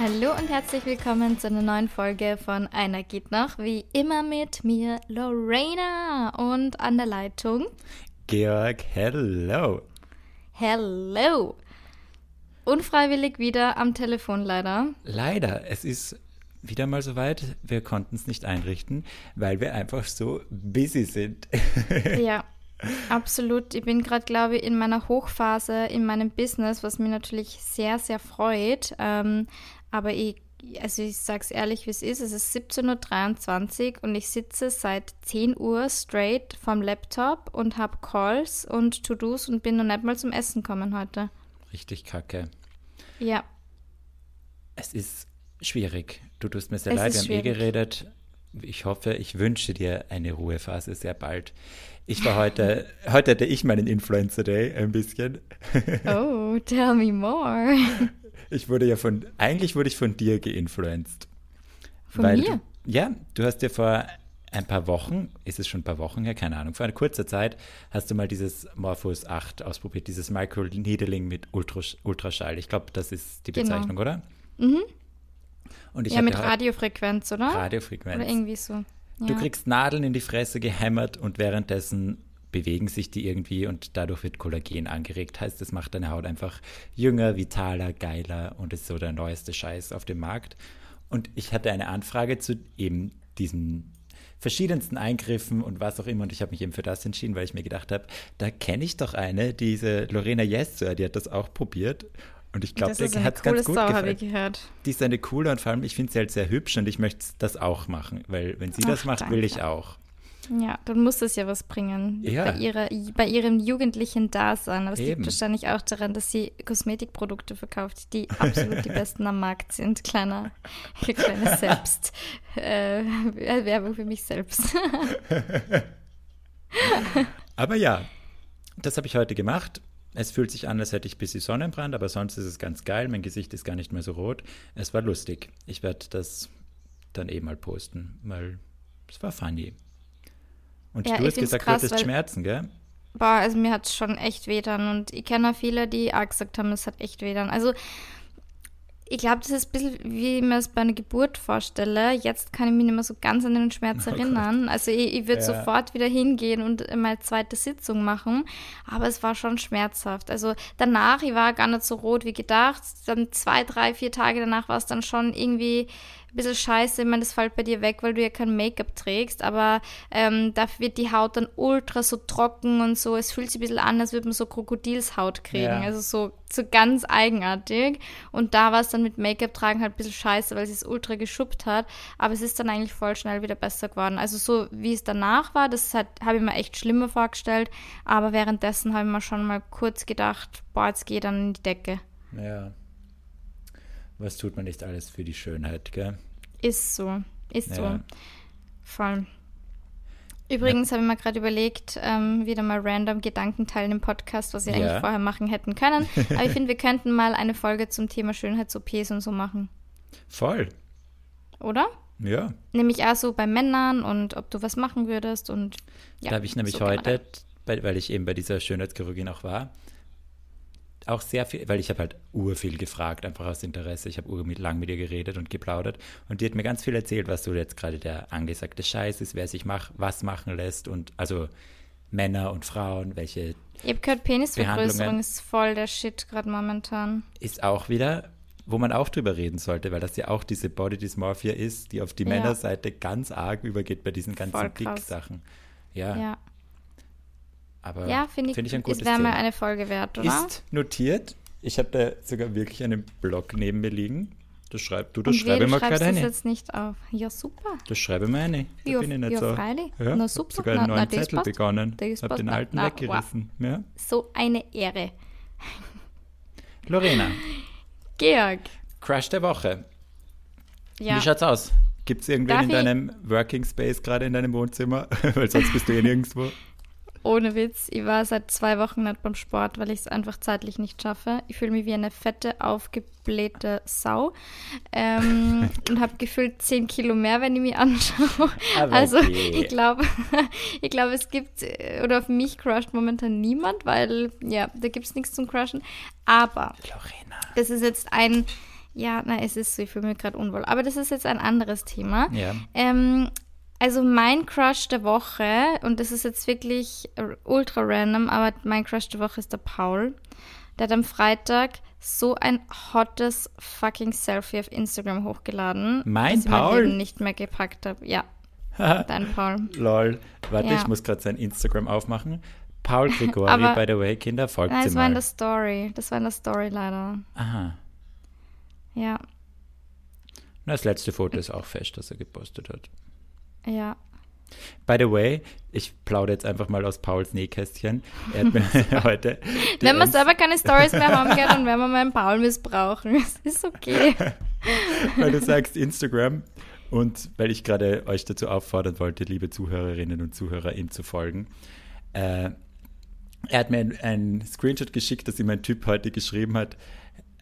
Hallo und herzlich willkommen zu einer neuen Folge von Einer geht noch, wie immer mit mir Lorena und an der Leitung Georg, hello. Hello. Unfreiwillig wieder am Telefon leider. Leider, es ist wieder mal soweit. Wir konnten es nicht einrichten, weil wir einfach so busy sind. ja, absolut. Ich bin gerade, glaube ich, in meiner Hochphase in meinem Business, was mich natürlich sehr, sehr freut. Ähm, aber ich, also ich sage es ehrlich, wie es ist. Es ist 17.23 Uhr und ich sitze seit 10 Uhr straight vom Laptop und habe Calls und To-Dos und bin noch nicht mal zum Essen gekommen heute. Richtig kacke. Ja. Es ist schwierig. Du tust mir sehr es leid, wir haben eh geredet. Ich hoffe, ich wünsche dir eine Ruhephase sehr bald. Ich war heute, heute hatte ich meinen Influencer Day ein bisschen. Oh, tell me more. Ich wurde ja von, eigentlich wurde ich von dir geinfluenced. Von weil mir? Du, ja, du hast dir vor ein paar Wochen, ist es schon ein paar Wochen her, keine Ahnung, vor einer kurzen Zeit hast du mal dieses Morphos 8 ausprobiert, dieses Micro-Needling mit Ultras Ultraschall. Ich glaube, das ist die genau. Bezeichnung, genau. oder? Mhm. Und ich ja, mit Radiofrequenz, oder? Radiofrequenz. Oder irgendwie so. Ja. Du kriegst Nadeln in die Fresse gehämmert und währenddessen bewegen sich die irgendwie und dadurch wird Kollagen angeregt. Heißt, das macht deine Haut einfach jünger, vitaler, geiler und ist so der neueste Scheiß auf dem Markt. Und ich hatte eine Anfrage zu eben diesen verschiedensten Eingriffen und was auch immer. Und ich habe mich eben für das entschieden, weil ich mir gedacht habe, da kenne ich doch eine, diese Lorena Jesser, die hat das auch probiert. Und ich glaube, der hat es ganz gut Sau, gefallen. Die ist eine coole und vor allem, ich finde sie halt sehr hübsch und ich möchte das auch machen, weil wenn sie Ach, das macht, danke. will ich auch. Ja, dann muss es ja was bringen. Ja. Bei, ihrer, bei ihrem jugendlichen Dasein. Aber es liegt wahrscheinlich auch daran, dass sie Kosmetikprodukte verkauft, die absolut die besten am Markt sind. Kleiner, kleine Selbst. Äh, Werbung für mich selbst. aber ja, das habe ich heute gemacht. Es fühlt sich an, als hätte ich ein bisschen Sonnenbrand, aber sonst ist es ganz geil. Mein Gesicht ist gar nicht mehr so rot. Es war lustig. Ich werde das dann eh mal posten, weil es war funny. Und ja, du hast gesagt, krass, du hattest Schmerzen, gell? Boah, also mir hat es schon echt wehtan und ich kenne auch viele, die auch gesagt haben, es hat echt wehtan. Also ich glaube, das ist ein bisschen, wie ich mir das bei einer Geburt vorstelle. Jetzt kann ich mich nicht mehr so ganz an den Schmerz oh erinnern. Gott. Also ich, ich würde ja. sofort wieder hingehen und meine zweite Sitzung machen. Aber es war schon schmerzhaft. Also danach, ich war gar nicht so rot wie gedacht. Dann zwei, drei, vier Tage danach war es dann schon irgendwie bisschen scheiße. Ich meine, das fällt bei dir weg, weil du ja kein Make-up trägst, aber ähm, dafür wird die Haut dann ultra so trocken und so. Es fühlt sich ein bisschen an, als würde man so Krokodilshaut kriegen. Ja. Also so, so ganz eigenartig. Und da war es dann mit Make-up tragen halt ein bisschen scheiße, weil es ultra geschuppt hat. Aber es ist dann eigentlich voll schnell wieder besser geworden. Also so wie es danach war, das habe ich mir echt schlimmer vorgestellt. Aber währenddessen habe ich mir schon mal kurz gedacht, boah, jetzt geht dann in die Decke. Ja. Was tut man nicht alles für die Schönheit, gell? Ist so, ist ja. so. Voll. Übrigens ja. habe ich mir gerade überlegt, ähm, wieder mal random Gedanken teilen im Podcast, was wir ja. eigentlich vorher machen hätten können. Aber ich finde, wir könnten mal eine Folge zum Thema Schönheits-OPs und so machen. Voll. Oder? Ja. Nämlich auch so bei Männern und ob du was machen würdest und ja. Da habe ich nämlich so heute, bei, weil ich eben bei dieser Schönheitschirurgie auch war, auch sehr viel, weil ich habe halt urviel gefragt, einfach aus Interesse. Ich habe lang mit ihr geredet und geplaudert und die hat mir ganz viel erzählt, was so jetzt gerade der angesagte Scheiß ist, wer sich mach, was machen lässt und also Männer und Frauen, welche. Ich habe gehört, Penisvergrößerung ist voll der Shit gerade momentan. Ist auch wieder, wo man auch drüber reden sollte, weil das ja auch diese Body Dysmorphia ist, die auf die ja. Männerseite ganz arg übergeht bei diesen ganzen Dick-Sachen. Ja. ja. Aber ja, finde ich, find ich ein gutes wäre mal eine Folge wert, oder? Ist notiert. Ich habe da sogar wirklich einen Blog neben mir liegen. Das schreib, du, das Und schreibe mal gerade eine. das jetzt nicht auf. Ja, super. Das schreibe mal eine. Da ja, bin ich nicht ja, so. freilich. Ja, na, super. sogar einen neuen na, Zettel begonnen. Ich habe den alten na, weggerissen. Wow. Ja. So eine Ehre. Lorena. Georg. Crash der Woche. Ja. Wie schaut's aus? Gibt es irgendwen Darf in deinem Working Space gerade in deinem Wohnzimmer? Weil sonst bist du eh nirgendwo. Ohne Witz, ich war seit zwei Wochen nicht beim Sport, weil ich es einfach zeitlich nicht schaffe. Ich fühle mich wie eine fette, aufgeblähte Sau ähm, und habe gefühlt zehn Kilo mehr, wenn ich mich anschaue. Aber also okay. ich glaube, ich glaube, es gibt, äh, oder auf mich crusht momentan niemand, weil ja, da gibt es nichts zum Crushen. Aber Lorena. das ist jetzt ein Ja, na, es ist so, ich fühle mich gerade unwohl. Aber das ist jetzt ein anderes Thema. Ja. Ähm, also mein Crush der Woche, und das ist jetzt wirklich ultra random, aber mein Crush der Woche ist der Paul. Der hat am Freitag so ein hottes fucking Selfie auf Instagram hochgeladen. Mein dass ich mein Paul? Leben nicht mehr gepackt habe. Ja, dein Paul. Lol. Warte, Ja. ich muss gerade sein Instagram aufmachen. Paul Gregori, Aber- by the way, Kinder, folgt Nein, sie das war in mal. der Story. Das war in der Story leider. Aha. Ja, Das letzte Foto ist auch fest, das er gepostet hat. Ja. By the way, ich plaudere jetzt einfach mal aus Pauls Nähkästchen. Er hat mir heute. Wenn wir selber keine Stories mehr haben, gell, dann werden wir meinen Paul missbrauchen. Das ist okay. weil du sagst Instagram und weil ich gerade euch dazu auffordern wollte, liebe Zuhörerinnen und Zuhörer, ihm zu folgen. Äh, er hat mir ein, ein Screenshot geschickt, dass ihm ein Typ heute geschrieben hat.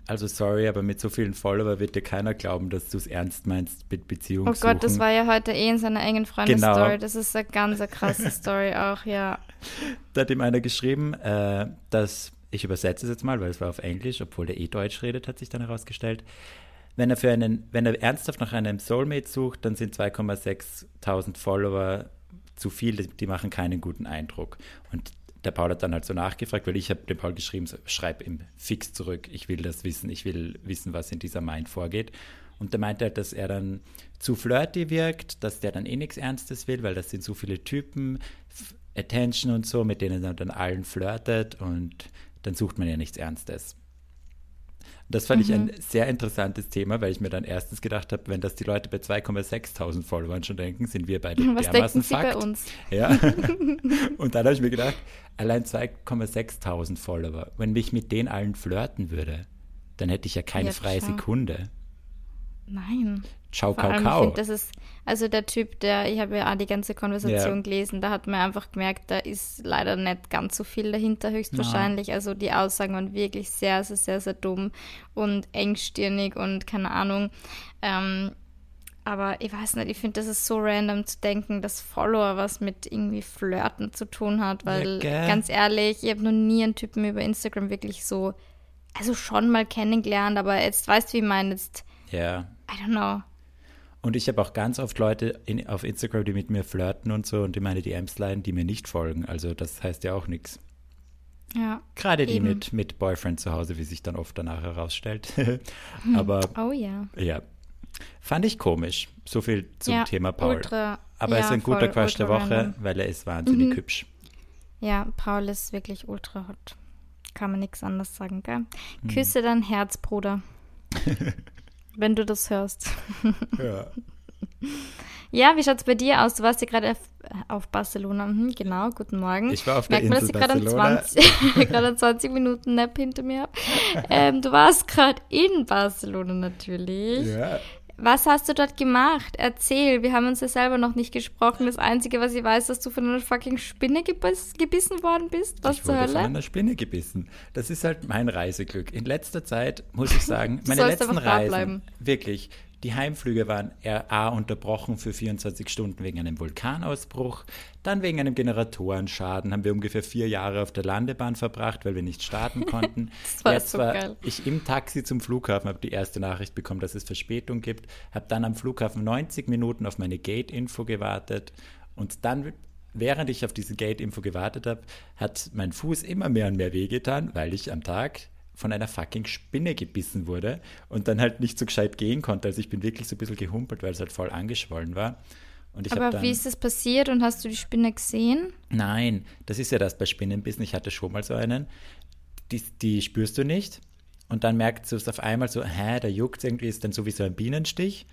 Also sorry, aber mit so vielen Follower wird dir keiner glauben, dass du es ernst meinst mit Beziehung Oh Gott, das war ja heute eh in seiner engen Freundes-Story. Genau. Das ist eine ganz krasse Story auch, ja. Da hat ihm einer geschrieben, äh, dass, ich übersetze es jetzt mal, weil es war auf Englisch, obwohl der eh Deutsch redet, hat sich dann herausgestellt. Wenn er für einen, wenn er ernsthaft nach einem Soulmate sucht, dann sind 2,6 Tausend Follower zu viel, die, die machen keinen guten Eindruck. Und der Paul hat dann halt so nachgefragt, weil ich habe dem Paul geschrieben, so, schreib ihm fix zurück, ich will das wissen, ich will wissen, was in dieser Mind vorgeht. Und der meinte halt, dass er dann zu flirty wirkt, dass der dann eh nichts Ernstes will, weil das sind so viele Typen, Attention und so, mit denen er dann allen flirtet und dann sucht man ja nichts Ernstes. Das fand ich Mhm. ein sehr interessantes Thema, weil ich mir dann erstens gedacht habe, wenn das die Leute bei 2,6 Followern schon denken, sind wir beide Was dermaßen denken Sie Fakt. bei uns? Ja. und dann habe ich mir gedacht, allein 2,6 Follower, wenn mich mit denen allen flirten würde, dann hätte ich ja keine Ja, freie klar. Sekunde. Nein. Ciao, Vor kau, kau. finde, das ist, also der Typ, der, ich habe ja auch die ganze Konversation Ja. gelesen, da hat man einfach gemerkt, da ist leider nicht ganz so viel dahinter, höchstwahrscheinlich. Also die Aussagen waren wirklich sehr, sehr, sehr, sehr dumm und engstirnig und keine Ahnung. Ähm, aber ich weiß nicht, ich finde, das ist so random zu denken, dass Follower was mit irgendwie Flirten zu tun hat, weil gell? ganz ehrlich, ich habe noch nie einen Typen über Instagram wirklich so, also schon mal kennengelernt, aber jetzt weißt du, wie ich meine, jetzt, Ja. I don't know. Und ich habe auch ganz oft Leute in, auf Instagram, die mit mir flirten und so und die meine DMs leiden, die mir nicht folgen. Also das heißt ja auch nichts. Ja. Gerade die Eben. mit, mit Boyfriend zu Hause, wie sich dann oft danach herausstellt. Aber Oh ja. ja, fand ich komisch. So viel zum ja, Thema Paul. Ultra, Aber er ja, ist ein guter voll, Quatsch der Woche, random. weil er ist wahnsinnig Mhm. hübsch. Ja, Paul ist wirklich ultra hot. Kann man nichts anderes sagen, gell? Hm. Küsse dein Herz, Bruder. Wenn du das hörst. Ja. Ja, wie schaut's bei dir aus? Du warst ja gerade auf, auf Barcelona. Mhm, genau, guten Morgen. Ich war auf der Merkt man, dass ich gerade Barcelona. 20, gerade 20 Minuten Nap hinter mir habe. Ähm, du warst gerade in Barcelona natürlich. Ja. Was hast du dort gemacht? Erzähl, wir haben uns ja selber noch nicht gesprochen. Das Einzige, was ich weiß, ist, dass du von einer fucking Spinne gebiss, gebissen worden bist. Was ich zur wurde von Hölle? einer Spinne gebissen. Das ist halt mein Reiseglück. In letzter Zeit muss ich sagen, meine letzten Reisen, wirklich, die Heimflüge waren eher A unterbrochen für 24 Stunden wegen einem Vulkanausbruch, dann wegen einem Generatoren-Schaden haben wir ungefähr vier Jahre auf der Landebahn verbracht, weil wir nicht starten konnten. Das war Jetzt so war geil. ich im Taxi zum Flughafen, habe die erste Nachricht bekommen, dass es Verspätung gibt, habe dann am Flughafen 90 Minuten auf meine Gate-Info gewartet und dann Während ich auf diese Gate-Info gewartet habe, hat mein Fuß immer mehr und mehr wehgetan, weil ich am Tag von einer fucking Spinne gebissen wurde und dann halt nicht so gescheit gehen konnte. Also ich bin wirklich so ein bisschen gehumpelt, weil es halt voll angeschwollen war. Und ich hab Aber dann, wie ist das passiert und hast du die Spinne gesehen? Nein, das ist ja das bei Spinnenbissen. Ich hatte schon mal so einen. Die, die spürst du nicht. Und dann merkst du es auf einmal so, hä, da juckt irgendwie, ist dann so wie so ein Bienenstich.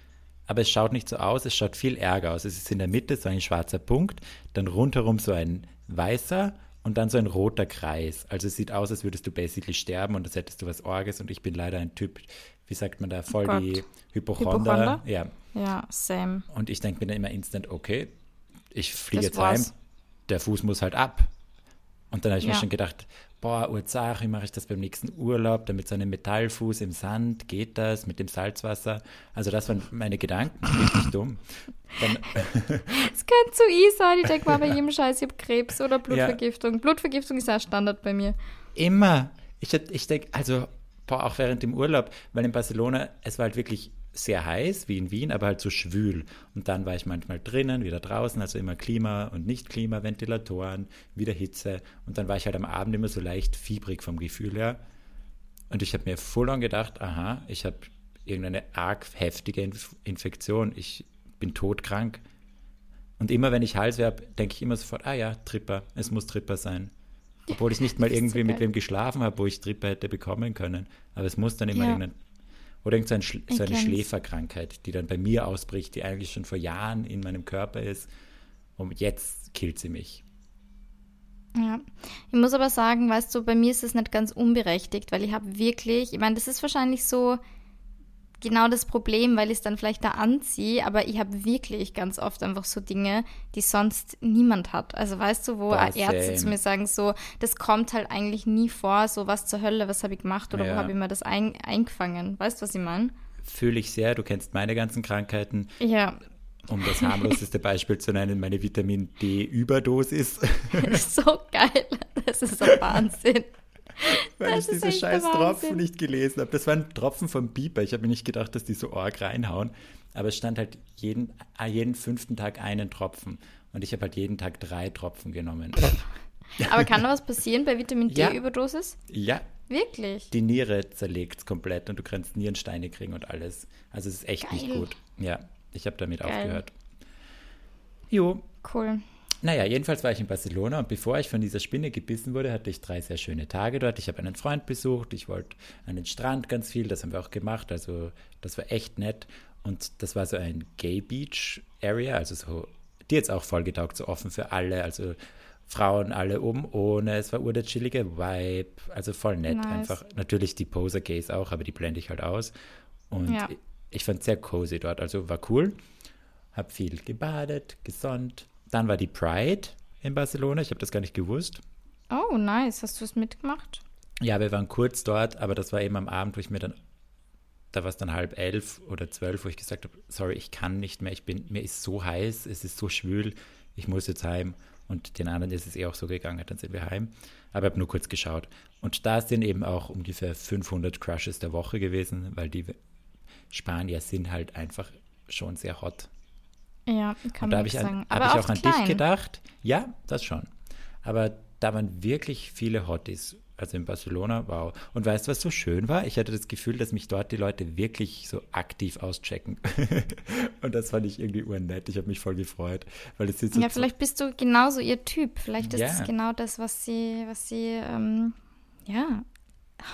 Aber es schaut nicht so aus, es schaut viel ärger aus. Es ist in der Mitte so ein schwarzer Punkt, dann rundherum so ein weißer und dann so ein roter Kreis. Also es sieht aus, als würdest du basically sterben und als hättest du was Orges. Und ich bin leider ein Typ, wie sagt man da, voll Gott. die Hypochonder. Hypochonder? Ja. Ja, same. Und ich denke mir dann immer instant, okay, ich fliege jetzt heim, war's. der Fuß muss halt ab. Und dann habe ich mir Ja. schon gedacht, boah, Urzach, wie mache ich das beim nächsten Urlaub? Damit so einem Metallfuß im Sand, geht das mit dem Salzwasser? Also das waren meine Gedanken, richtig dumm. Dann, Es könnte zu easy sein. Ich denke mal bei jedem Scheiß, ich habe Krebs oder Blutvergiftung. Blutvergiftung ist ja Standard bei mir. immer, ich, ich denke, also boah, auch während dem Urlaub, weil in Barcelona, es war halt wirklich sehr heiß, wie in Wien, aber halt so schwül. Und dann war ich manchmal drinnen, wieder draußen, also immer Klima und nicht Klima, Ventilatoren, wieder Hitze. Und dann war ich halt am Abend immer so leicht fiebrig vom Gefühl her. Und ich habe mir voll on gedacht, aha, ich habe irgendeine arg heftige Inf Infektion, ich bin todkrank. Und immer wenn ich Halsweh habe, denke ich immer sofort, ah ja, Tripper, es muss Tripper sein. Obwohl ich nicht mal irgendwie so mit wem geschlafen habe, wo ich Tripper hätte bekommen können. Aber es muss dann immer ja. irgendein oder irgend so, so eine Schläferkrankheit, die dann bei mir ausbricht, die eigentlich schon vor Jahren in meinem Körper ist. Und jetzt killt sie mich. Ja, ich muss aber sagen, weißt du, bei mir ist es nicht ganz unberechtigt, weil ich habe wirklich, ich meine, das ist wahrscheinlich so, genau das Problem, weil ich es dann vielleicht da anziehe, aber ich habe wirklich ganz oft einfach so Dinge, die sonst niemand hat. Also weißt du, wo Boah, Ärzte zu mir sagen, so, das kommt halt eigentlich nie vor, so was zur Hölle, was habe ich gemacht oder ja. wo habe ich mir das ein, eingefangen? Weißt du, was ich meine? Fühle ich sehr, du kennst meine ganzen Krankheiten. Ja. Um das harmloseste Beispiel zu nennen, meine Vitamin D-Überdosis. so geil. Das ist so Wahnsinn. Weil das ich diese scheiß Tropfen nicht gelesen habe. Das waren Tropfen vom Pieper. Ich habe mir nicht gedacht, dass die so arg reinhauen. Aber es stand halt jeden, äh, jeden fünften Tag einen Tropfen. Und ich habe halt jeden Tag drei Tropfen genommen. Aber kann da was passieren bei Vitamin D-Überdosis? Ja. Wirklich? Die Niere zerlegt es komplett und du kannst Nierensteine kriegen und alles. Also es ist echt Geil. nicht gut. Ja, ich habe damit Geil. aufgehört. Jo. Cool. Naja, jedenfalls war ich in Barcelona und bevor ich von dieser Spinne gebissen wurde, hatte ich drei sehr schöne Tage dort. Ich habe einen Freund besucht, ich wollte an den Strand ganz viel, das haben wir auch gemacht, also das war echt nett. Und das war so ein Gay Beach Area, also so, die jetzt auch voll getaugt, so offen für alle, also Frauen alle oben ohne, es war ur der chillige Vibe, also voll nett nice. einfach. Natürlich die Poser Gays auch, aber die blende ich halt aus. Und ja. ich, ich fand es sehr cozy dort, also war cool. Hab viel gebadet, gesonnt, dann war die Pride in Barcelona. Ich habe das gar nicht gewusst. Oh, nice. Hast du es mitgemacht? Ja, wir waren kurz dort, aber das war eben am Abend, wo ich mir dann, da war es dann halb elf oder zwölf, wo ich gesagt habe, sorry, ich kann nicht mehr, ich bin, mir ist so heiß, es ist so schwül, ich muss jetzt heim. Und den anderen ist es eh auch so gegangen, dann sind wir heim. Aber ich habe nur kurz geschaut. Und da sind eben auch ungefähr 500 Crushes der Woche gewesen, weil die Spanier sind halt einfach schon sehr hot. Ja, kann man ich sagen. Habe ich auch an klein. dich gedacht. Ja, das schon. Aber da waren wirklich viele Hotties. Also in Barcelona, wow. Und weißt du, was so schön war? Ich hatte das Gefühl, dass mich dort die Leute wirklich so aktiv auschecken. und das fand ich irgendwie urnett. Ich habe mich voll gefreut. Weil es so ja, vielleicht bist du genauso ihr Typ. Vielleicht ist ja. es genau das, was sie, was sie, ähm, ja,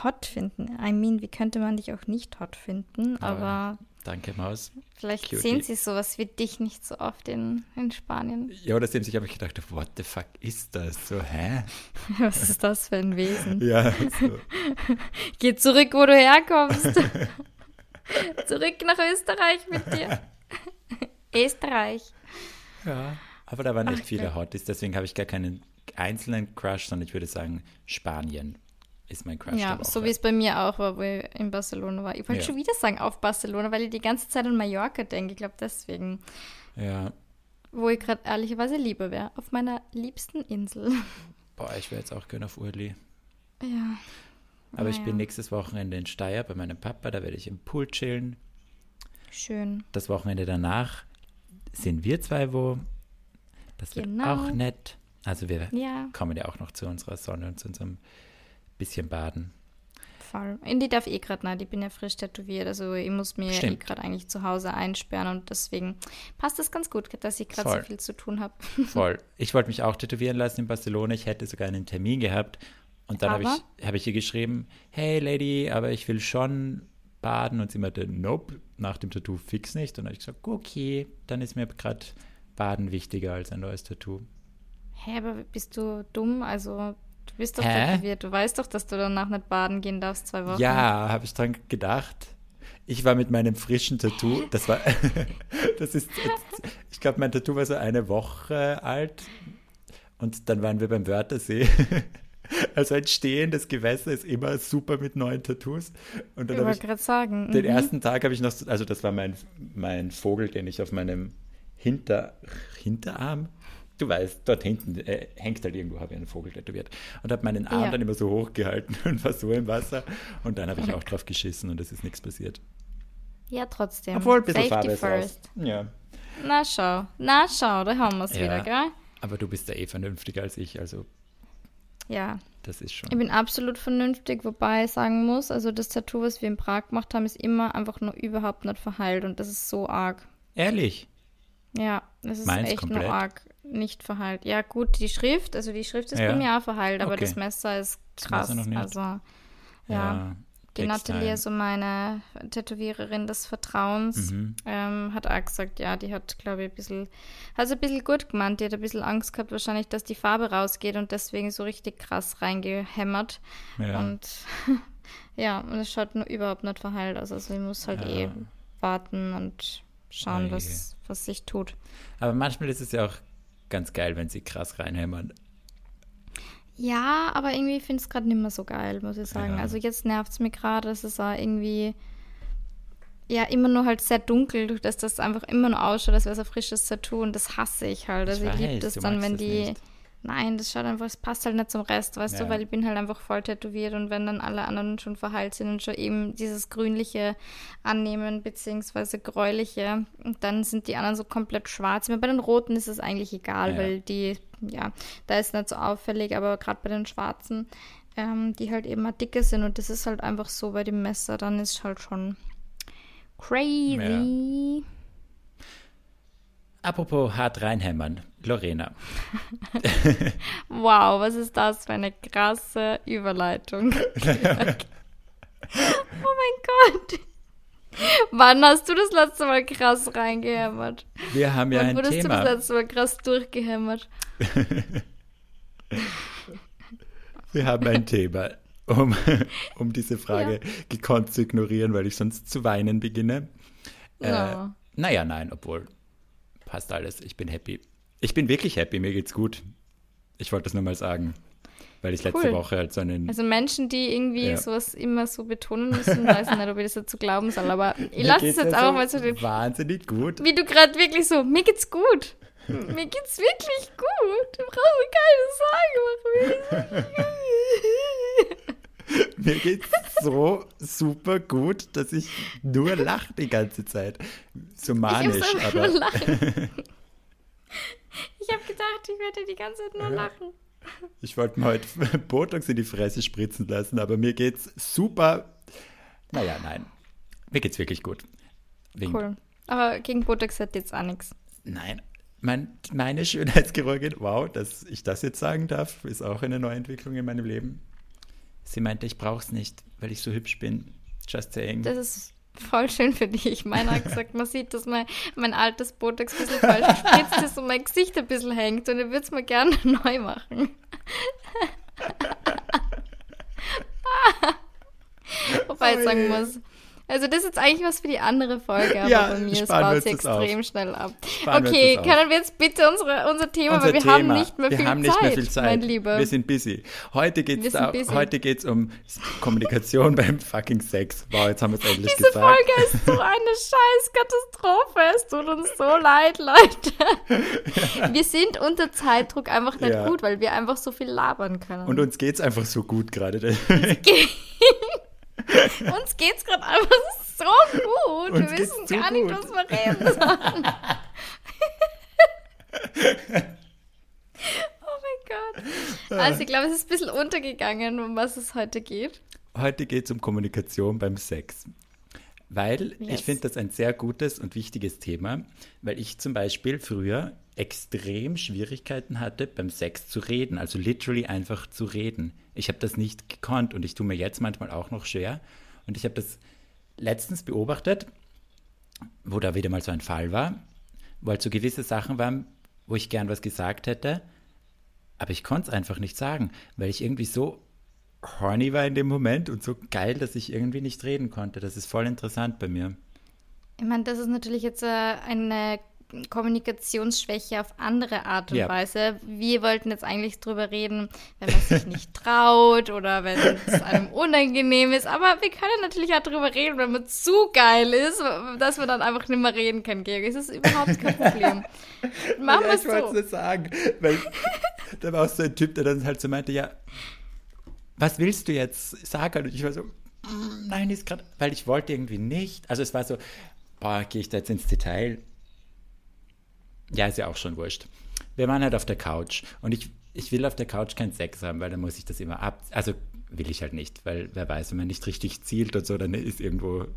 hot finden. I mean, wie könnte man dich auch nicht hot finden? Aber, aber Danke, Maus. Vielleicht Cutie. sehen sie sowas wie dich nicht so oft in, in Spanien. Ja, oder sehen sich, habe ich gedacht, what the fuck ist das? So, hä? Was ist das für ein Wesen? ja, so. Geh zurück, wo du herkommst. zurück nach Österreich mit dir. Österreich. Ja, aber da waren echt Ach, viele Hotties, deswegen habe ich gar keinen einzelnen Crush, sondern ich würde sagen Spanien ist mein Crush. Ja, so wie es bei mir auch war, wo ich in Barcelona war. Ich wollte ja. schon wieder sagen auf Barcelona, weil ich die ganze Zeit an Mallorca denke. Ich glaube deswegen. Ja. Wo ich gerade ehrlicherweise lieber wäre. Auf meiner liebsten Insel. Boah, ich wäre jetzt auch gerne auf Urli. Ja. Aber naja. ich bin nächstes Wochenende in Steyr bei meinem Papa, da werde ich im Pool chillen. Schön. Das Wochenende danach sind wir zwei wo. Das genau. wird auch nett. Also wir ja. kommen ja auch noch zu unserer Sonne und zu unserem bisschen baden. Voll. Indy darf eh gerade nicht, ich bin ja frisch tätowiert, also ich muss mir eh gerade eigentlich zu Hause einsperren und deswegen passt es ganz gut, dass ich gerade so viel zu tun habe. Voll. Ich wollte mich auch tätowieren lassen in Barcelona, ich hätte sogar einen Termin gehabt und dann habe ich, hab ich ihr geschrieben, hey Lady, aber ich will schon baden und sie meinte, nope, nach dem Tattoo fix nicht. Und dann habe ich gesagt, okay, dann ist mir gerade Baden wichtiger als ein neues Tattoo. Hä, hey, aber bist du dumm? Also Du bist doch tätowiert. Du weißt doch, dass du danach nicht baden gehen darfst, zwei Wochen. Ja, habe ich dran gedacht. Ich war mit meinem frischen Tattoo, das war, das ist, ich glaube, mein Tattoo war so eine Woche alt und dann waren wir beim Wörthersee. Also ein stehendes Gewässer ist immer super mit neuen Tattoos. Und dann ich wollte gerade sagen. Den mhm. ersten Tag habe ich noch, also das war mein, mein Vogel, den ich auf meinem Hinter, Hinterarm du weißt, dort hinten äh, hängt halt irgendwo, habe ich einen Vogel tätowiert. Und habe meinen Arm Ja. dann immer so hochgehalten und war so im Wasser. Und dann habe ich auch drauf geschissen und es ist nichts passiert. Ja, trotzdem. Obwohl, ein bisschen Safety Farbe ist raus. first. Ja. Na schau, na schau, da haben wir es Ja. wieder, gell? Aber du bist ja eh vernünftiger als ich, also Ja, das ist schon. ich bin absolut vernünftig, wobei ich sagen muss, also das Tattoo, was wir in Prag gemacht haben, ist immer einfach nur überhaupt nicht verheilt und das ist so arg. Ehrlich? Ja, das ist Meins echt komplett. nur arg nicht verheilt. Ja, gut, die Schrift, also die Schrift ist Ja. bei mir auch verheilt, aber Okay. das Messer ist Das krass. Messer noch nicht. Also, ja. Die takes Nathalie, so meine Tätowiererin des Vertrauens, Mhm. ähm, hat auch gesagt, ja, die hat, glaube ich, ein bisschen, hat es ein bisschen gut gemeint. Die hat ein bisschen Angst gehabt, wahrscheinlich, dass die Farbe rausgeht und deswegen so richtig krass reingehämmert. Ja. Und ja, und es schaut nur überhaupt nicht verheilt aus. Also ich muss halt Ja. eh warten und schauen, was, was sich tut. Aber manchmal ist es ja auch ganz geil, wenn sie krass reinhämmern. Ja, aber irgendwie finde ich es gerade nicht mehr so geil, muss ich sagen. Ja. Also jetzt nervt es mich gerade, es ist auch irgendwie ja immer nur halt sehr dunkel, durch das das einfach immer nur ausschaut, als wäre es ein frisches Tattoo und das hasse ich halt. Also ich, liebe weiß, das dann, wenn die. nicht. Nein, das schaut einfach, es passt halt nicht zum Rest, weißt Ja. du, weil ich bin halt einfach voll tätowiert und wenn dann alle anderen schon verheilt sind und schon eben dieses grünliche annehmen, beziehungsweise gräuliche, dann sind die anderen so komplett schwarz. Bei den roten ist es eigentlich egal, Ja. weil die, ja, da ist nicht so auffällig, aber gerade bei den schwarzen, ähm, die halt eben mal dicke sind und das ist halt einfach so bei dem Messer, dann ist halt schon crazy. Apropos hart reinhämmern, Lorena. Wow, was ist das für eine krasse Überleitung? oh mein Gott. Wann hast du das letzte Mal krass reingehämmert? Wir haben ja Wann ein wurdest du Thema. das letzte Mal krass durchgehämmert? Wir haben ein Thema, um, um diese Frage gekonnt zu ignorieren, weil ich sonst zu weinen beginne. Äh, Ja. Naja, nein, obwohl passt alles. Ich bin happy. Ich bin wirklich happy, mir geht's gut. Ich wollte das nur mal sagen, weil ich letzte Cool. Woche halt so einen. Also Menschen, die irgendwie Ja. sowas immer so betonen müssen, weiß ich nicht, ob ich das dazu glauben soll, aber ich lasse es jetzt ja einfach so mal so Wahnsinnig gut. wie du gerade wirklich so, mir geht's gut. Mir geht's wirklich gut. Du brauchst mir keine Sorgen machen. Mir geht's so super gut, dass ich nur lache die ganze Zeit. So Ich manisch, einfach aber. Ich habe gedacht, ich werde die ganze Zeit nur Ja. lachen. Ich wollte mir heute Botox in die Fresse spritzen lassen, aber mir geht's super. Naja, nein. Mir geht's wirklich gut. Wegen, Cool. Aber gegen Botox hat jetzt auch nichts. Nein. Mein, meine Schönheitschirurgin, wow, dass ich das jetzt sagen darf, ist auch eine Neuentwicklung in meinem Leben. Sie meinte, ich brauch's nicht, weil ich so hübsch bin. Just saying. Das ist voll schön für dich. Meiner hat gesagt, man sieht, dass mein, mein altes Botox ein bisschen falsch gespritzt ist und mein Gesicht ein bisschen hängt und er würde es mir gerne neu machen. Wobei ich sagen muss, also das ist jetzt eigentlich was für die andere Folge, aber Ja, bei mir sparen sie das auf. extrem schnell ab. Sparen okay, können wir jetzt bitte unsere, unser Thema, Unser weil wir Thema. haben nicht mehr wir viel haben Zeit, nicht mehr viel Zeit. mein Lieber. Wir sind busy. Heute heute geht's um Kommunikation beim fucking Sex. Wow, jetzt haben wir es endlich Diese gesagt. Folge ist so eine scheiß Katastrophe. Es tut uns so leid, Leute. Wir sind unter Zeitdruck einfach nicht Ja. gut, weil wir einfach so viel labern können. Und uns geht's einfach so gut gerade. Uns geht's gerade einfach so gut. Uns wir wissen so gar nicht, gut. was wir reden sollen. oh mein Gott. Also ich glaube, es ist ein bisschen untergegangen, um was es heute geht. Heute geht's um Kommunikation beim Sex. Weil ich Yes. finde das ein sehr gutes und wichtiges Thema, weil ich zum Beispiel früher extrem Schwierigkeiten hatte, beim Sex zu reden, also literally einfach zu reden. Ich habe das nicht gekonnt und ich tue mir jetzt manchmal auch noch schwer. Und ich habe das letztens beobachtet, wo da wieder mal so ein Fall war, wo halt so gewisse Sachen waren, wo ich gern was gesagt hätte, aber ich konnte es einfach nicht sagen, weil ich irgendwie so horny war in dem Moment und so geil, dass ich irgendwie nicht reden konnte. Das ist voll interessant bei mir. Ich meine, das ist natürlich jetzt äh, eine Kommunikationsschwäche auf andere Art und Ja. Weise. Wir wollten jetzt eigentlich drüber reden, wenn man sich nicht traut oder wenn es einem unangenehm ist. Aber wir können natürlich auch drüber reden, wenn man zu geil ist, dass wir dann einfach nicht mehr reden können, Georg. Es ist überhaupt kein Problem. Machen wir es ich wollte so. es sagen, weil da war auch so ein Typ, der dann halt so meinte, ja, was willst du jetzt sagen? Und ich war so, "Mm, nein, ist gerade, weil ich wollte irgendwie nicht. Also es war so, boah, gehe ich da jetzt ins Detail? Ja, ist ja auch schon wurscht. Wir waren halt auf der Couch und ich, ich will auf der Couch keinen Sex haben, weil dann muss ich das immer ab, also will ich halt nicht, weil wer weiß, wenn man nicht richtig zielt und so, dann ist irgendwo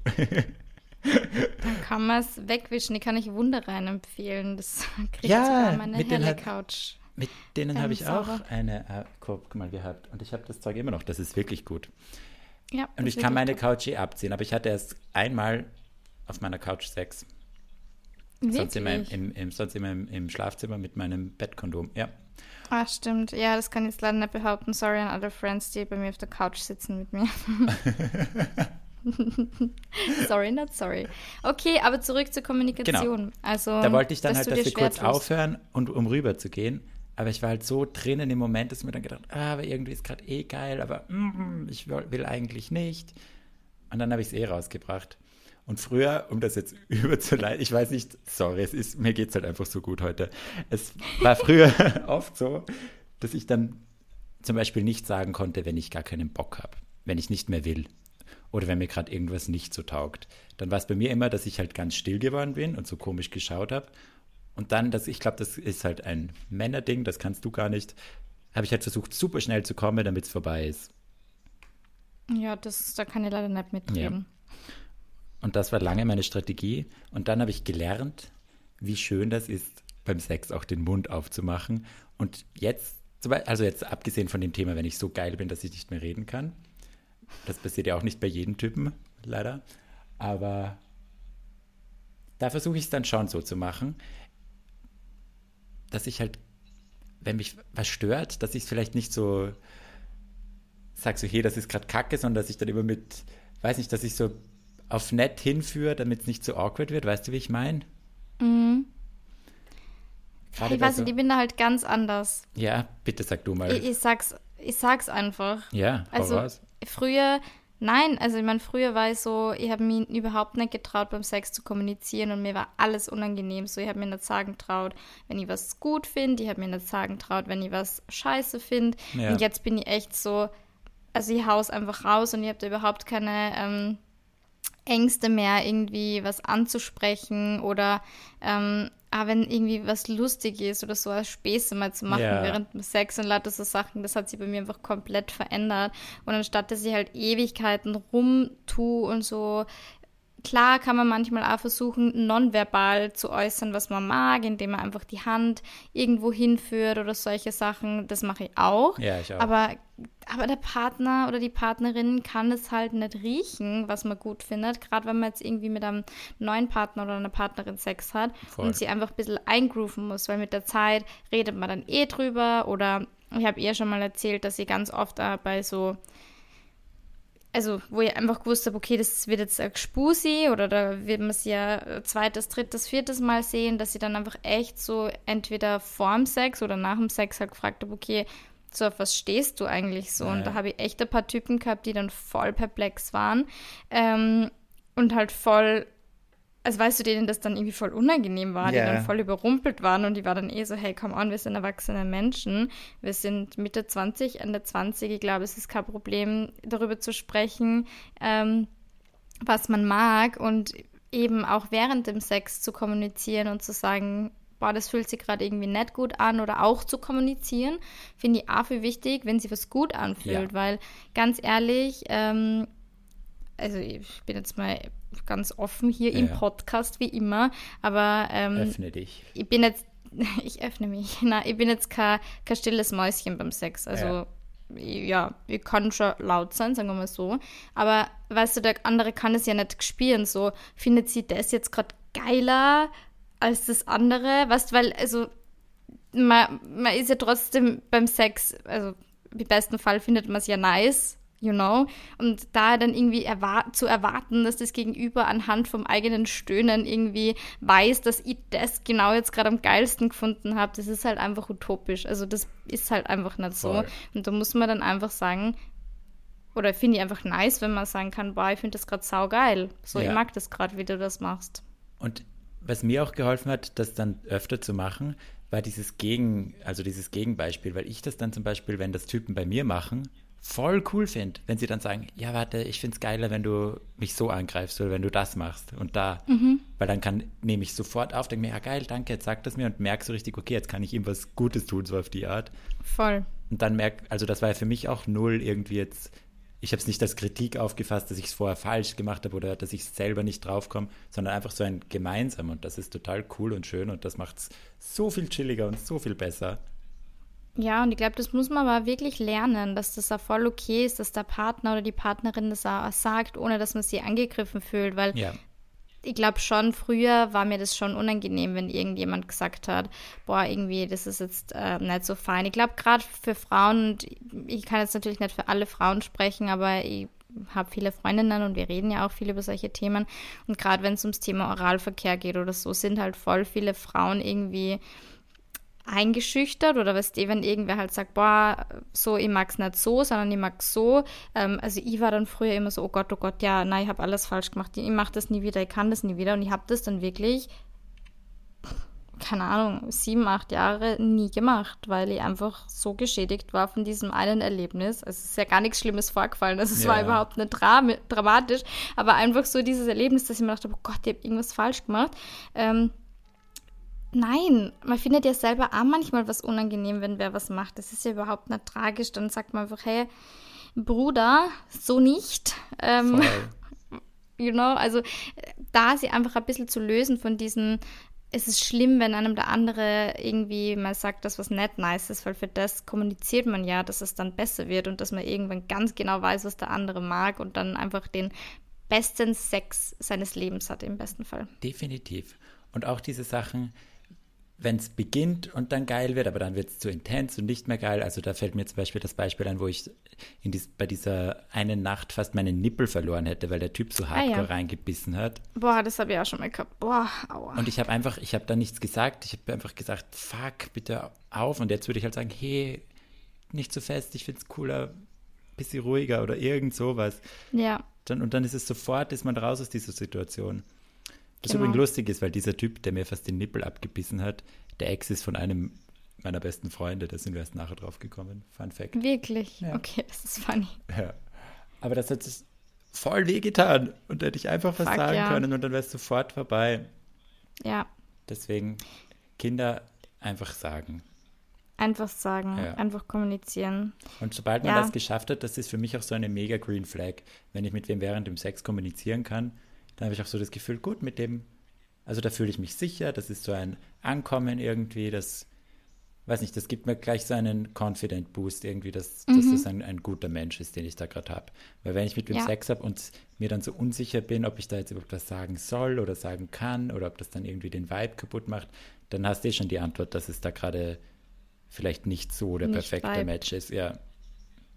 Dann kann man es wegwischen. Die kann ich Wunderrein empfehlen. Das kriegt Ja, sogar meine mit helle Couch. Mit denen habe ich auch eine äh, guck mal gehabt und ich habe das Zeug immer noch. Das ist wirklich gut. Ja, Und ich kann meine. Couch eh abziehen, aber ich hatte erst einmal auf meiner Couch Sex. Sonst immer, im, im, im, sonst immer im, im Schlafzimmer mit meinem Bettkondom. Ja. Ah, stimmt. Ja, das kann ich jetzt leider nicht behaupten. Sorry an alle Friends, die bei mir auf der Couch sitzen mit mir. sorry, not sorry. Okay, aber zurück zur Kommunikation. Also, Genau. Da wollte ich dann halt, dass wir kurz tust. aufhören und um rüber zu gehen. Aber ich war halt so drinnen im Moment, dass mir dann gedacht, ah, aber irgendwie ist gerade eh geil, aber mm, ich will, will eigentlich nicht. Und dann habe ich es eh rausgebracht. Und früher, um das jetzt überzuleiten, ich weiß nicht, sorry, es ist, mir geht es halt einfach so gut heute. Es war früher oft so, dass ich dann zum Beispiel nicht sagen konnte, wenn ich gar keinen Bock habe, wenn ich nicht mehr will oder wenn mir gerade irgendwas nicht so taugt. Dann war es bei mir immer, dass ich halt ganz still geworden bin und so komisch geschaut habe. Und dann, das, ich glaube, das ist halt ein Männerding, das kannst du gar nicht, habe ich halt versucht, super schnell zu kommen, damit es vorbei ist. Ja, das, da kann ich leider nicht mitreden. Und das war lange meine Strategie. Und dann habe ich gelernt, wie schön das ist, beim Sex auch den Mund aufzumachen. Und jetzt, also jetzt abgesehen von dem Thema, wenn ich so geil bin, dass ich nicht mehr reden kann. Das passiert ja auch nicht bei jedem Typen, leider. Aber da versuche ich es dann schon so zu machen, dass ich halt, wenn mich was stört, dass ich es vielleicht nicht so sag so, hey, das ist gerade kacke, sondern dass ich dann immer mit, weiß nicht, dass ich so auf nett hinführe, damit es nicht so awkward wird. Weißt du, wie ich meine? Mhm. Gerade Ich weiß so, nicht, ich bin da halt ganz anders. Ja, bitte sag du mal. Ich, ich, sag's, ich sag's einfach. ja, Also raus. früher, nein, also ich meine, früher war ich so, ich habe mich überhaupt nicht getraut, beim Sex zu kommunizieren und mir war alles unangenehm. So, ich habe mir nicht sagen traut, wenn ich was gut finde, ich habe mir nicht sagen traut, wenn ich was scheiße finde. Ja. Und jetzt bin ich echt so, also ich hau's einfach raus und ich habe da überhaupt keine ähm, Ängste mehr, irgendwie was anzusprechen oder ähm, ah, wenn irgendwie was lustig ist oder so als Späße mal zu machen Ja. während dem Sex und lauter so Sachen, das hat sich bei mir einfach komplett verändert. Und anstatt dass ich halt Ewigkeiten rumtue und so, klar kann man manchmal auch versuchen, nonverbal zu äußern, was man mag, indem man einfach die Hand irgendwo hinführt oder solche Sachen. Das mache ich auch. Ja, ich auch. Aber, aber der Partner oder die Partnerin kann es halt nicht riechen, was man gut findet. Gerade wenn man jetzt irgendwie mit einem neuen Partner oder einer Partnerin Sex hat Voll. und sie einfach ein bisschen eingrooven muss, weil mit der Zeit redet man dann eh drüber. Oder ich habe ihr schon mal erzählt, dass sie ganz oft bei so also wo ich einfach gewusst habe, okay, das wird jetzt ein Spusi oder da wird man sie ja äh, zweites, drittes, viertes Mal sehen, dass sie dann einfach echt so entweder vorm Sex oder nach dem Sex halt gefragt habe, okay, so auf was stehst du eigentlich so? Ja, Und da habe ich echt ein paar Typen gehabt, die dann voll perplex waren ähm, und halt voll, also weißt du, denen das dann irgendwie voll unangenehm war, Ja. die dann voll überrumpelt waren und die war dann eh so, hey, come on, wir sind erwachsene Menschen, wir sind Mitte 20, Ende 20, ich glaube, es ist kein Problem, darüber zu sprechen, ähm, was man mag und eben auch während dem Sex zu kommunizieren und zu sagen, boah, das fühlt sich gerade irgendwie nicht gut an oder auch zu kommunizieren, finde ich auch viel wichtig, wenn sich was gut anfühlt, Ja. weil ganz ehrlich, ähm, also ich bin jetzt mal ganz offen hier im Ja. Podcast wie immer, aber ähm, Öffne dich. ich bin jetzt, ich öffne mich, na, ich bin jetzt kein, kein stilles Mäuschen beim Sex. Also, ja. ich kann schon laut sein, sagen wir mal so. Aber, weißt du, der andere kann es ja nicht spüren. So, findet sie das jetzt gerade geiler als das andere? Weißt du, weil, also, man, man ist ja trotzdem beim Sex, also, im besten Fall findet man es ja nice. You know? Und da dann irgendwie erwar zu erwarten, dass das Gegenüber anhand vom eigenen Stöhnen irgendwie weiß, dass ich das genau jetzt gerade am geilsten gefunden habe, das ist halt einfach utopisch. Also das ist halt einfach nicht so. Voll. Und da muss man dann einfach sagen, oder finde ich einfach nice, wenn man sagen kann, boah, ich finde das gerade saugeil. So, ja. ich mag das gerade, wie du das machst. Und was mir auch geholfen hat, das dann öfter zu machen, war dieses Gegen, also dieses Gegenbeispiel, weil ich das dann zum Beispiel, wenn das Typen bei mir machen, voll cool finde, wenn sie dann sagen, ja, warte, ich finde es geiler, wenn du mich so angreifst oder wenn du das machst und da. Mhm. Weil dann kann, nehme ich sofort auf, denke mir, ja geil, danke, jetzt sag das mir und merke so richtig, okay, jetzt kann ich ihm was Gutes tun, so auf die Art. Voll. Und dann merke, also das war ja für mich auch null irgendwie jetzt, ich habe es nicht als Kritik aufgefasst, dass ich es vorher falsch gemacht habe oder dass ich selber nicht draufkomme, sondern einfach so ein gemeinsam und das ist total cool und schön und das macht es so viel chilliger und so viel besser. Ja, und ich glaube, das muss man aber wirklich lernen, dass das auch voll okay ist, dass der Partner oder die Partnerin das auch sagt, ohne dass man sich angegriffen fühlt, weil ja. ich glaube schon, früher war mir das schon unangenehm, wenn irgendjemand gesagt hat, boah, irgendwie, das ist jetzt äh, nicht so fein. Ich glaube, gerade für Frauen, und ich kann jetzt natürlich nicht für alle Frauen sprechen, aber ich habe viele Freundinnen und wir reden ja auch viel über solche Themen. Und gerade wenn es ums Thema Oralverkehr geht oder so, sind halt voll viele Frauen irgendwie eingeschüchtert oder weißt du, wenn irgendwer halt sagt, boah, so, ich mag es nicht so, sondern ich mag so. Ähm, also ich war dann früher immer so, oh Gott, oh Gott, ja, nein, ich habe alles falsch gemacht, ich mache das nie wieder, ich kann das nie wieder. Und ich habe das dann wirklich, keine Ahnung, sieben, acht Jahre nie gemacht, weil ich einfach so geschädigt war von diesem einen Erlebnis. Also es ist ja gar nichts Schlimmes vorgefallen, also es ja. war überhaupt nicht dram dramatisch, aber einfach so dieses Erlebnis, dass ich mir dachte, oh Gott, ich habe irgendwas falsch gemacht. Ähm, Nein, man findet ja selber auch manchmal was unangenehm, wenn wer was macht. Das ist ja überhaupt nicht tragisch. Dann sagt man einfach, hey, Bruder, so nicht. Ähm, you know, also da sie einfach ein bisschen zu lösen von diesen, es ist schlimm, wenn einem der andere irgendwie mal sagt, dass was nicht nice ist, weil für das kommuniziert man ja, dass es dann besser wird und dass man irgendwann ganz genau weiß, was der andere mag und dann einfach den besten Sex seines Lebens hat im besten Fall. Definitiv. Und auch diese Sachen, wenn es beginnt und dann geil wird, aber dann wird es zu intens und nicht mehr geil. Also da fällt mir zum Beispiel das Beispiel ein, wo ich dies, bei dieser einen Nacht fast meinen Nippel verloren hätte, weil der Typ so hardcore ah, ja. reingebissen hat. Boah, das habe ich auch schon mal gehabt. Boah, aua. Und ich habe einfach, ich habe da nichts gesagt. Ich habe einfach gesagt, fuck, bitte auf. Und jetzt würde ich halt sagen, hey, nicht so fest, ich finde es cooler, bisschen ruhiger oder irgend sowas. Ja. Dann, und dann ist es sofort, ist man raus aus dieser Situation. Was genau. übrigens lustig ist, weil dieser Typ, der mir fast den Nippel abgebissen hat, der Ex ist von einem meiner besten Freunde. Da sind wir erst nachher drauf gekommen. Fun Fact. Wirklich? Ja. Okay, das ist funny. Ja. Aber das hat sich voll wehgetan. Und da hätte ich einfach was Fuck, sagen ja. können und dann wäre es sofort vorbei. Ja. Deswegen Kinder einfach sagen. Einfach sagen, ja. einfach kommunizieren. Und sobald man das geschafft hat, das ist für mich auch so eine mega Green Flag, wenn ich mit wem während dem Sex kommunizieren kann dann habe ich auch so das Gefühl, gut, mit dem, also da fühle ich mich sicher, das ist so ein Ankommen irgendwie, das, weiß nicht, das gibt mir gleich so einen Confident Boost irgendwie, dass, mhm. dass das ein, ein guter Mensch ist, den ich da gerade habe. Weil wenn ich mit dem ja. Sex habe und mir dann so unsicher bin, ob ich da jetzt überhaupt was sagen soll oder sagen kann oder ob das dann irgendwie den Vibe kaputt macht, dann hast du eh schon die Antwort, dass es da gerade vielleicht nicht so der nicht perfekte Vibe. Match ist, ja.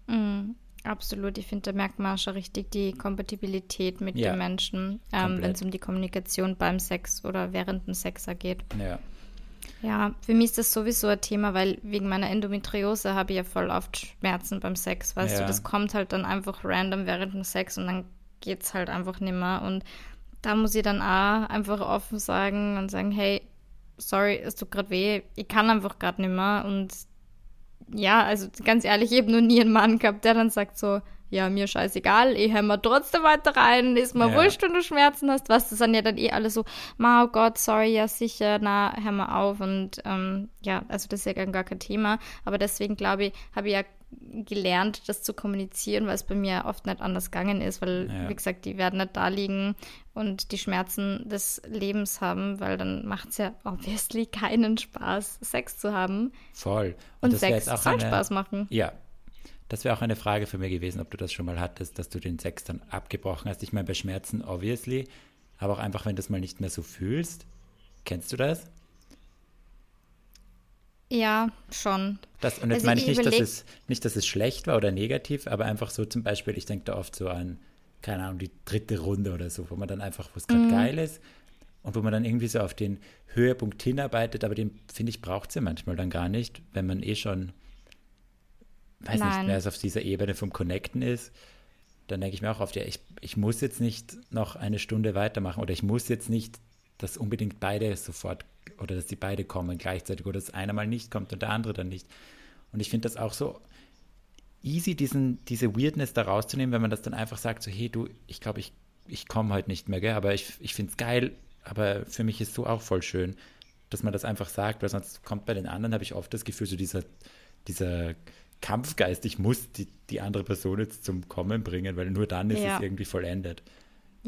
Mhm. Absolut, ich finde, da merkt man schon richtig die Kompatibilität mit ja, dem Menschen, ähm, wenn es um die Kommunikation beim Sex oder während dem Sex geht. Ja. Ja, für mich ist das sowieso ein Thema, weil wegen meiner Endometriose habe ich ja voll oft Schmerzen beim Sex, weißt ja. du, das kommt halt dann einfach random während dem Sex und dann geht es halt einfach nicht mehr und da muss ich dann auch einfach offen sagen und sagen, hey, sorry, es tut gerade weh, ich kann einfach gerade nicht mehr und ja, also ganz ehrlich, ich habe noch nie einen Mann gehabt, der dann sagt so, ja, mir scheißegal, ich hämmer trotzdem weiter rein, ist mir ja. wurscht, wenn du Schmerzen hast, was, das sind ja dann eh alle so, ma, oh Gott, sorry, ja sicher, na, hör mal auf. Und ähm, ja, also das ist ja gar kein Thema, aber deswegen glaube ich, habe ich ja gelernt, das zu kommunizieren, weil es bei mir oft nicht anders gegangen ist, weil, ja. wie gesagt, die werden nicht da liegen und die Schmerzen des Lebens haben, weil dann macht es ja obviously keinen Spaß, Sex zu haben. Voll. Und, und Sex soll eine, Spaß machen. Ja. Das wäre auch eine Frage für mich gewesen, ob du das schon mal hattest, dass du den Sex dann abgebrochen hast. Ich meine, bei Schmerzen obviously, aber auch einfach, wenn du es mal nicht mehr so fühlst. Kennst du das? Ja, schon. Das, und jetzt Also meine ich ich nicht dass, es, nicht, dass es schlecht war oder negativ, aber einfach so zum Beispiel, ich denke da oft so an, keine Ahnung, die dritte Runde oder so, wo man dann einfach, wo es Mhm. gerade geil ist und wo man dann irgendwie so auf den Höhepunkt hinarbeitet, aber den, finde ich, braucht es ja manchmal dann gar nicht, wenn man eh schon, weiß nicht, Nein. mehr so auf dieser Ebene vom Connecten ist. Dann denke ich mir auch oft, ja, ich, ich muss jetzt nicht noch eine Stunde weitermachen oder ich muss jetzt nicht, dass unbedingt beide sofort oder dass die beide kommen gleichzeitig oder dass einer mal nicht kommt und der andere dann nicht. Und ich finde das auch so easy, diesen, diese Weirdness da rauszunehmen, wenn man das dann einfach sagt, so, hey du, ich glaube, ich, ich komme heute nicht mehr, gell? aber ich, ich finde es geil, aber für mich ist so auch voll schön, dass man das einfach sagt, weil sonst kommt bei den anderen, habe ich oft das Gefühl, so dieser, dieser Kampfgeist, ich muss die, die andere Person jetzt zum Kommen bringen, weil nur dann ist Ja. es irgendwie vollendet.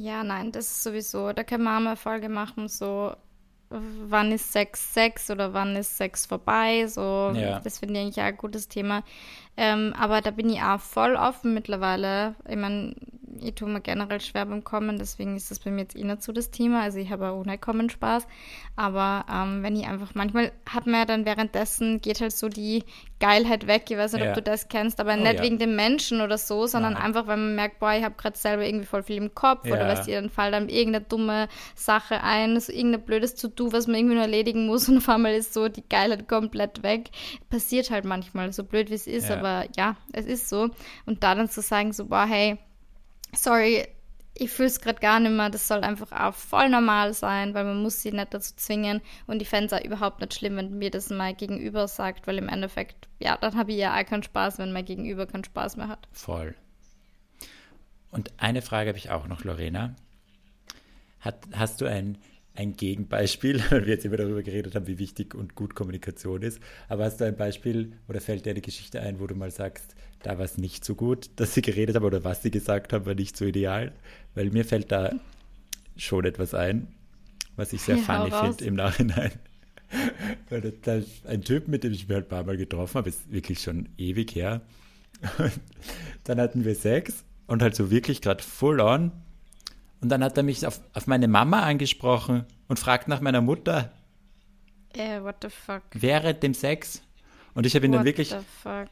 Ja, nein, das ist sowieso. Da können wir auch mal eine Folge machen, so wann ist Sex Sex oder wann ist Sex vorbei. So, Ja. das finde ich eigentlich auch ein gutes Thema. Ähm, aber da bin ich auch voll offen mittlerweile. Ich meine, ich tue mir generell schwer beim Kommen, deswegen ist das bei mir jetzt eh nicht so das Thema. Also ich habe auch ohne Kommen Spaß. Aber ähm, wenn ich einfach, manchmal hat man ja dann währenddessen, geht halt so die Geilheit weg. Ich weiß nicht, Ja. ob du das kennst, aber Oh, nicht ja. wegen dem Menschen oder so, sondern Nein. einfach, weil man merkt, boah, ich habe gerade selber irgendwie voll viel im Kopf oder Ja. weißt du, dann fällt einem irgendeine dumme Sache ein, so irgendein blödes To-Do, was man irgendwie nur erledigen muss und auf einmal ist so die Geilheit komplett weg. Passiert halt manchmal, so blöd wie es ist, aber ja, es ist so. Und da dann zu sagen, so, boah, hey, sorry, ich fühle es gerade gar nicht mehr, das soll einfach auch voll normal sein, weil man muss sie nicht dazu zwingen und fände es auch überhaupt nicht schlimm, wenn mir das mein Gegenüber sagt, weil im Endeffekt, ja, dann habe ich ja auch keinen Spaß, wenn mein Gegenüber keinen Spaß mehr hat. Voll. Und eine Frage habe ich auch noch, Lorena. Hat, hast du ein, ein Gegenbeispiel, weil wir jetzt immer darüber geredet haben, wie wichtig und gut Kommunikation ist, aber hast du ein Beispiel oder fällt dir eine Geschichte ein, wo du mal sagst, da war es nicht so gut, dass sie geredet haben oder was sie gesagt haben, war nicht so ideal? Weil mir fällt da schon etwas ein, was ich sehr Ja, funny finde im Nachhinein. Weil das, ist ein Typ, mit dem ich mich halt ein paar Mal getroffen habe, ist wirklich schon ewig her. Und dann hatten wir Sex und halt so wirklich gerade full on. Und dann hat er mich auf, auf meine Mama angesprochen und fragt nach meiner Mutter Äh, what the fuck? während dem Sex. Und ich habe ihn dann What wirklich the fuck?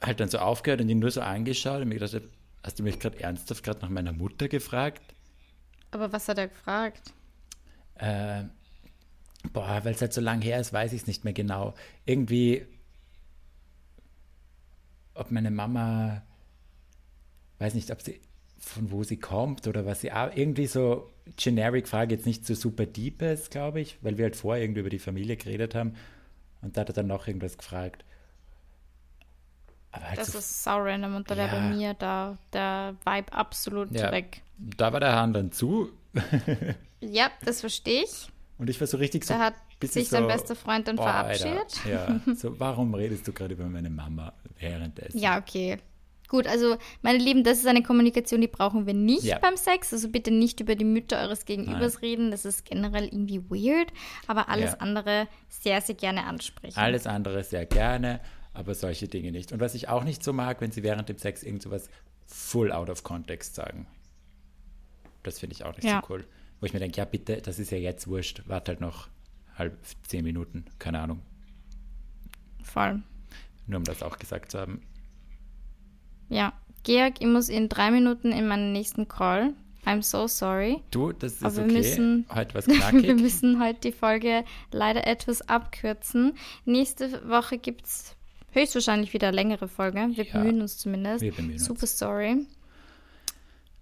Halt dann so aufgehört und ihn nur so angeschaut und mir gedacht, hast du mich gerade ernsthaft gerade nach meiner Mutter gefragt? Aber was hat er gefragt? Äh, boah, weil es halt so lang her ist, weiß ich es nicht mehr genau. Irgendwie, ob meine Mama, weiß nicht, ob sie, von wo sie kommt oder was sie, irgendwie so generic Frage, jetzt nicht so super deep ist, glaube ich, weil wir halt vorher irgendwie über die Familie geredet haben und da hat er dann noch irgendwas gefragt. Halt Das so, ist sau random und da wäre Ja. bei mir da der Vibe absolut Ja. weg. da war der Hahn dann zu Ja, das verstehe ich. und ich war so richtig so Da hat sich sein so, bester Freund dann boah, Alter, verabschiedet. Ja, so, warum redest du gerade über meine Mama währenddessen? Ja, okay. Gut, also meine Lieben, das ist eine Kommunikation, die brauchen wir nicht Ja. beim Sex. Also bitte nicht über die Mütter eures Gegenübers Nein. reden. Das ist generell irgendwie weird. Aber alles Ja. andere sehr, sehr gerne ansprechen. Alles andere sehr gerne, aber solche Dinge nicht. Und was ich auch nicht so mag, wenn sie während dem Sex irgend sowas full out of context sagen. Das finde ich auch nicht Ja. so cool. Wo ich mir denke, ja bitte, das ist ja jetzt wurscht, warte halt noch halb zehn Minuten, keine Ahnung. Voll. Nur um das auch gesagt zu haben. Ja. Georg, ich muss in drei Minuten in meinen nächsten Call. I'm so sorry. Du, das ist Aber wir okay. müssen- Heute was Wir knackig. müssen heute die Folge leider etwas abkürzen. Nächste Woche gibt es höchstwahrscheinlich wieder eine längere Folge. Wir Ja, bemühen uns zumindest. wir bemühen uns. Super sorry.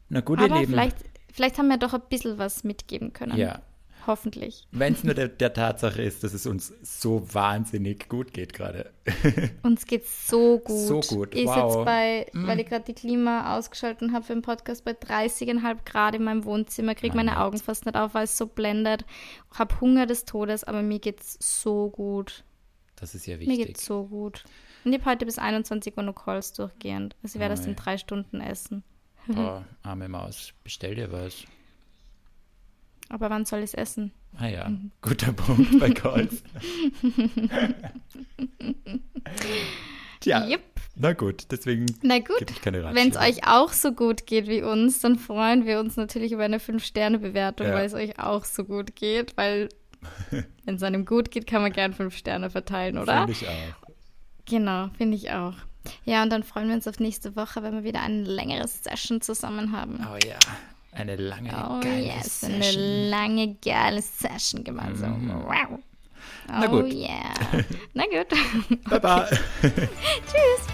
Na gut, ihr Aber Lieben. vielleicht, vielleicht haben wir doch ein bisschen was mitgeben können. Ja, Hoffentlich. wenn es nur der, der Tatsache ist, dass es uns so wahnsinnig gut geht gerade. Uns geht's so gut. So gut, Ich wow. sitze bei, weil ich gerade die Klima ausgeschaltet habe für den Podcast, bei 30,5 Grad in meinem Wohnzimmer, kriege Mein meine. Augen fast nicht auf, weil es so blendet. Hab Hunger des Todes, aber mir geht's so gut. Das ist ja Mir wichtig. geht's so gut. Und ich habe heute bis 21 Uhr noch Calls durchgehend. Also ich werde das Oi. in drei Stunden essen. Boah, arme Maus, bestell dir was. Aber wann soll ich es essen? Ah ja, Mhm. guter Punkt bei Calls. Tja, Yep. na gut, deswegen Na gut. ich keine Wenn es euch auch so gut geht wie uns, dann freuen wir uns natürlich über eine 5-Sterne-Bewertung, Ja. weil es euch auch so gut geht, weil Wenn es einem gut geht, kann man gern fünf Sterne verteilen, oder? Finde ich auch. Genau, finde ich auch. Ja, und dann freuen wir uns auf nächste Woche, wenn wir wieder eine längere Session zusammen haben. Oh ja, eine lange, Oh geile yes, Session. eine lange, geile Session gemeinsam. Mhm. Wow. Na Oh gut. yeah. Na gut. Baba. Tschüss.